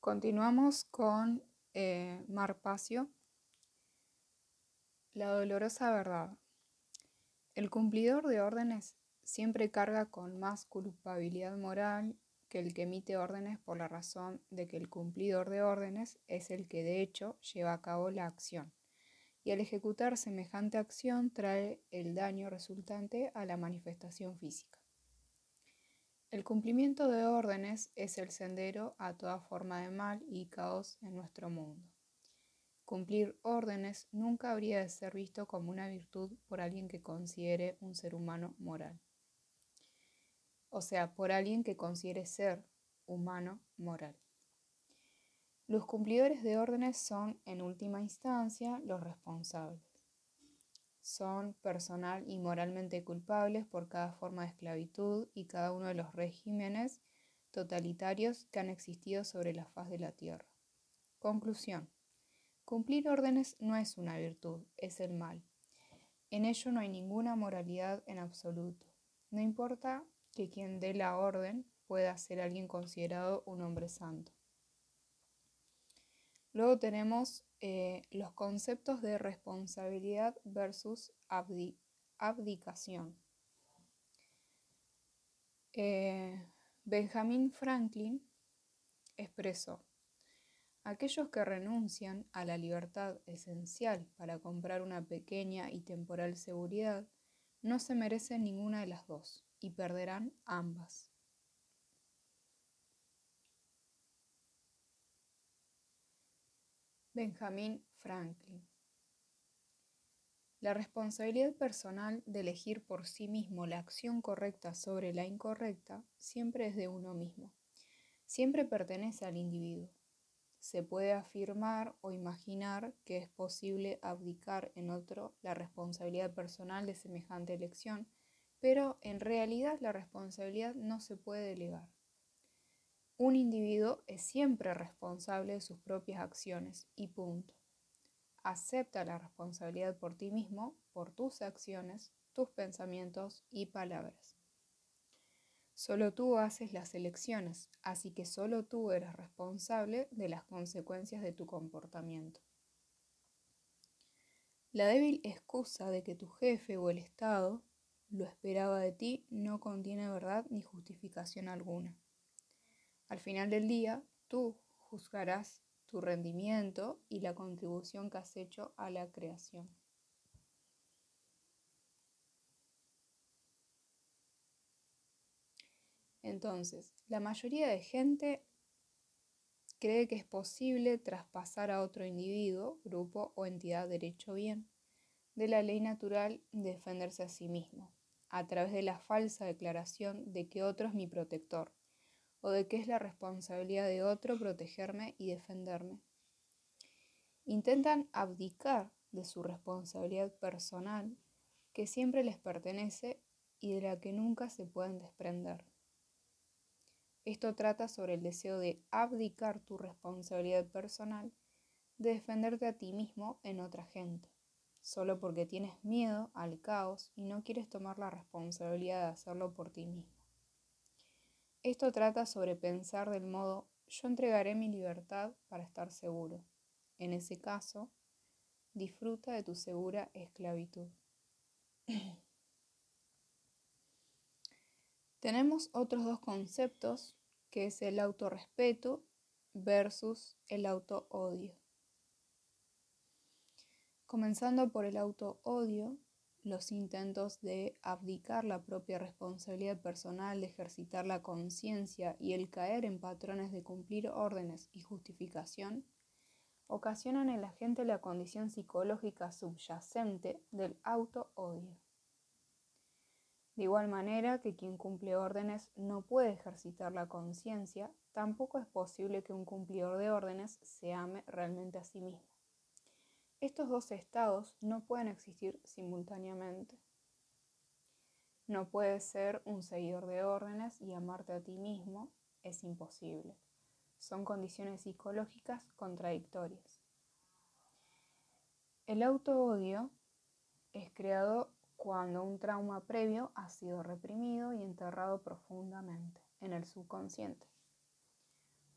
Continuamos con eh, Marpacio. La dolorosa verdad. El cumplidor de órdenes siempre carga con más culpabilidad moral que el que emite órdenes por la razón de que el cumplidor de órdenes es el que de hecho lleva a cabo la acción. Y al ejecutar semejante acción trae el daño resultante a la manifestación física. El cumplimiento de órdenes es el sendero a toda forma de mal y caos en nuestro mundo. Cumplir órdenes nunca habría de ser visto como una virtud por alguien que considere un ser humano moral. O sea, por alguien que considere ser humano moral. Los cumplidores de órdenes son, en última instancia, los responsables son personal y moralmente culpables por cada forma de esclavitud y cada uno de los regímenes totalitarios que han existido sobre la faz de la Tierra. Conclusión. Cumplir órdenes no es una virtud, es el mal. En ello no hay ninguna moralidad en absoluto. No importa que quien dé la orden pueda ser alguien considerado un hombre santo. Luego tenemos eh, los conceptos de responsabilidad versus abdicación. Eh, Benjamin Franklin expresó, aquellos que renuncian a la libertad esencial para comprar una pequeña y temporal seguridad no se merecen ninguna de las dos y perderán ambas. Benjamin Franklin. La responsabilidad personal de elegir por sí mismo la acción correcta sobre la incorrecta siempre es de uno mismo. Siempre pertenece al individuo. Se puede afirmar o imaginar que es posible abdicar en otro la responsabilidad personal de semejante elección, pero en realidad la responsabilidad no se puede delegar. Un individuo es siempre responsable de sus propias acciones y punto. Acepta la responsabilidad por ti mismo, por tus acciones, tus pensamientos y palabras. Solo tú haces las elecciones, así que solo tú eres responsable de las consecuencias de tu comportamiento. La débil excusa de que tu jefe o el Estado lo esperaba de ti no contiene verdad ni justificación alguna. Al final del día, tú juzgarás tu rendimiento y la contribución que has hecho a la creación. Entonces, la mayoría de gente cree que es posible traspasar a otro individuo, grupo o entidad derecho bien de la ley natural defenderse a sí mismo, a través de la falsa declaración de que otro es mi protector o de que es la responsabilidad de otro protegerme y defenderme. Intentan abdicar de su responsabilidad personal que siempre les pertenece y de la que nunca se pueden desprender. Esto trata sobre el deseo de abdicar tu responsabilidad personal, de defenderte a ti mismo en otra gente, solo porque tienes miedo al caos y no quieres tomar la responsabilidad de hacerlo por ti mismo. Esto trata sobre pensar del modo yo entregaré mi libertad para estar seguro. En ese caso, disfruta de tu segura esclavitud. Tenemos otros dos conceptos, que es el autorrespeto versus el auto-odio. Comenzando por el auto-odio, los intentos de abdicar la propia responsabilidad personal, de ejercitar la conciencia y el caer en patrones de cumplir órdenes y justificación, ocasionan en la gente la condición psicológica subyacente del auto-odio. De igual manera que quien cumple órdenes no puede ejercitar la conciencia, tampoco es posible que un cumplidor de órdenes se ame realmente a sí mismo. Estos dos estados no pueden existir simultáneamente. No puedes ser un seguidor de órdenes y amarte a ti mismo, es imposible. Son condiciones psicológicas contradictorias. El auto-odio es creado cuando un trauma previo ha sido reprimido y enterrado profundamente en el subconsciente.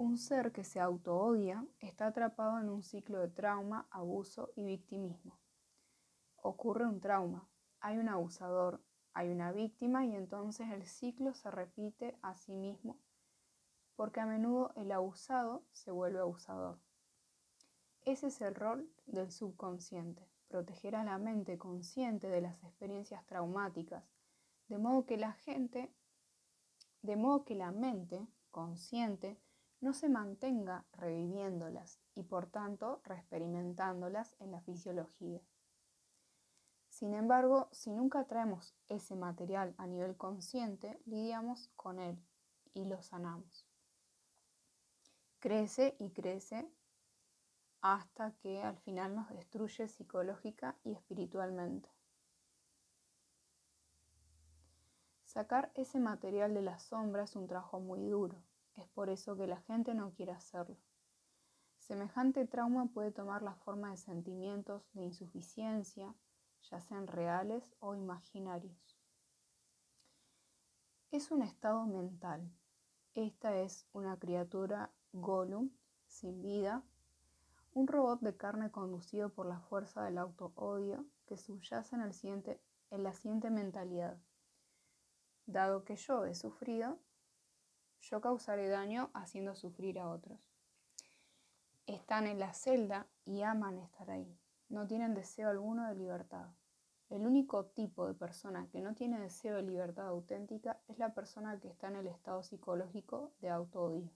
Un ser que se autoodia está atrapado en un ciclo de trauma, abuso y victimismo. Ocurre un trauma, hay un abusador, hay una víctima y entonces el ciclo se repite a sí mismo porque a menudo el abusado se vuelve abusador. Ese es el rol del subconsciente, proteger a la mente consciente de las experiencias traumáticas, de modo que la gente, de modo que la mente consciente no se mantenga reviviéndolas y por tanto reexperimentándolas en la fisiología. Sin embargo, si nunca traemos ese material a nivel consciente, lidiamos con él y lo sanamos. Crece y crece hasta que al final nos destruye psicológica y espiritualmente. Sacar ese material de la sombra es un trabajo muy duro, es por eso que la gente no quiere hacerlo. Semejante trauma puede tomar la forma de sentimientos de insuficiencia, ya sean reales o imaginarios. Es un estado mental. Esta es una criatura Gollum, sin vida, un robot de carne conducido por la fuerza del auto-odio que subyace en, el en la siguiente mentalidad. Dado que yo he sufrido, yo causaré daño haciendo sufrir a otros. Están en la celda y aman estar ahí. No tienen deseo alguno de libertad. El único tipo de persona que no tiene deseo de libertad auténtica es la persona que está en el estado psicológico de auto-odio.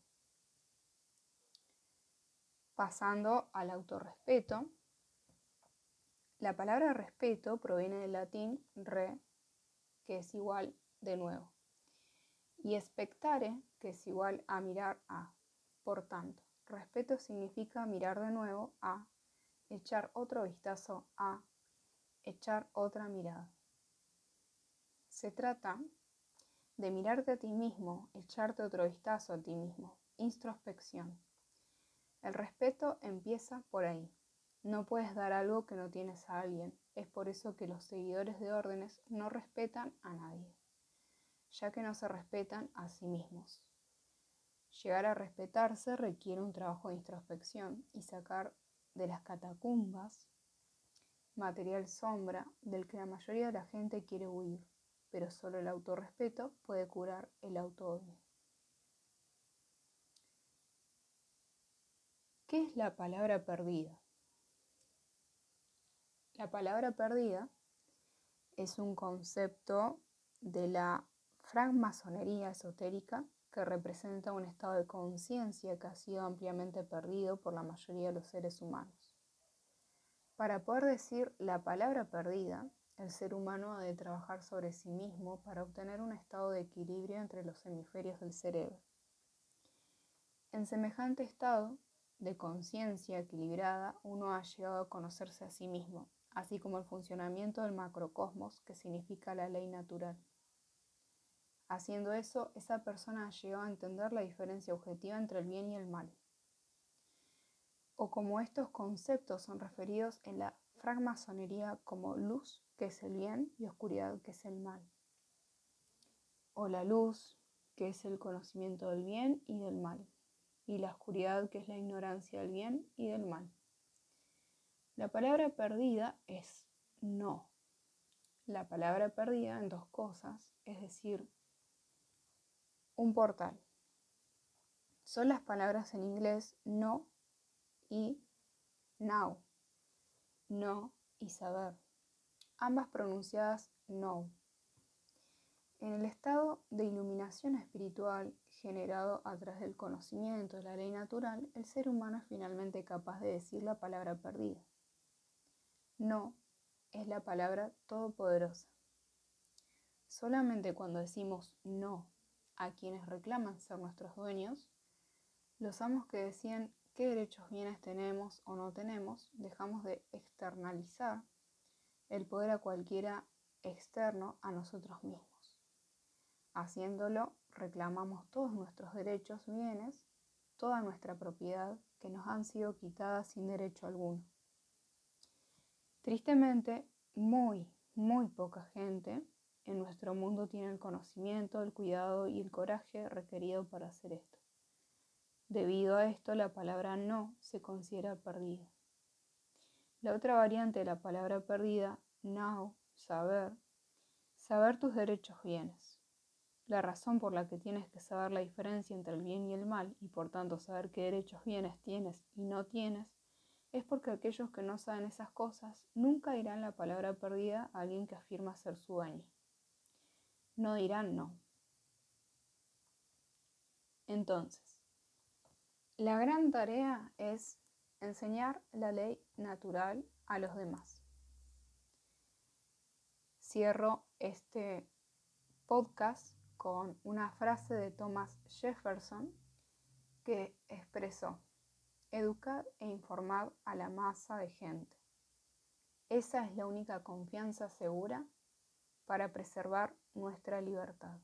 Pasando al autorrespeto, la palabra respeto proviene del latín re, que es igual de nuevo y expectare, que es igual a mirar a. Por tanto, respeto significa mirar de nuevo a, echar otro vistazo a, echar otra mirada. Se trata de mirarte a ti mismo, echarte otro vistazo a ti mismo, introspección. El respeto empieza por ahí. No puedes dar algo que no tienes a alguien. Es por eso que los seguidores de órdenes no respetan a nadie ya que no se respetan a sí mismos. Llegar a respetarse requiere un trabajo de introspección y sacar de las catacumbas material sombra del que la mayoría de la gente quiere huir, pero solo el autorrespeto puede curar el autoodio. ¿Qué es la palabra perdida? La palabra perdida es un concepto de la francmasonería esotérica que representa un estado de conciencia que ha sido ampliamente perdido por la mayoría de los seres humanos. Para poder decir la palabra perdida, el ser humano ha de trabajar sobre sí mismo para obtener un estado de equilibrio entre los hemisferios del cerebro. En semejante estado de conciencia equilibrada, uno ha llegado a conocerse a sí mismo, así como el funcionamiento del macrocosmos, que significa la ley natural. Haciendo eso, esa persona llegó a entender la diferencia objetiva entre el bien y el mal. O como estos conceptos son referidos en la francmasonería como luz, que es el bien, y oscuridad, que es el mal. O la luz, que es el conocimiento del bien y del mal. Y la oscuridad, que es la ignorancia del bien y del mal. La palabra perdida es no. La palabra perdida en dos cosas, es decir, un portal. Son las palabras en inglés no y now. No y saber. Ambas pronunciadas no. En el estado de iluminación espiritual generado a través del conocimiento de la ley natural, el ser humano es finalmente capaz de decir la palabra perdida. No es la palabra todopoderosa. Solamente cuando decimos no a quienes reclaman ser nuestros dueños, los amos que decían qué derechos bienes tenemos o no tenemos, dejamos de externalizar el poder a cualquiera externo a nosotros mismos. Haciéndolo, reclamamos todos nuestros derechos, bienes, toda nuestra propiedad que nos han sido quitadas sin derecho alguno. Tristemente, muy, muy poca gente en nuestro mundo tiene el conocimiento, el cuidado y el coraje requerido para hacer esto. Debido a esto, la palabra no se considera perdida. La otra variante de la palabra perdida, now, saber, saber tus derechos bienes. La razón por la que tienes que saber la diferencia entre el bien y el mal y por tanto saber qué derechos bienes tienes y no tienes es porque aquellos que no saben esas cosas nunca dirán la palabra perdida a alguien que afirma ser su dueño. No dirán no. Entonces, la gran tarea es enseñar la ley natural a los demás. Cierro este podcast con una frase de Thomas Jefferson que expresó, educar e informar a la masa de gente. Esa es la única confianza segura para preservar nuestra libertad.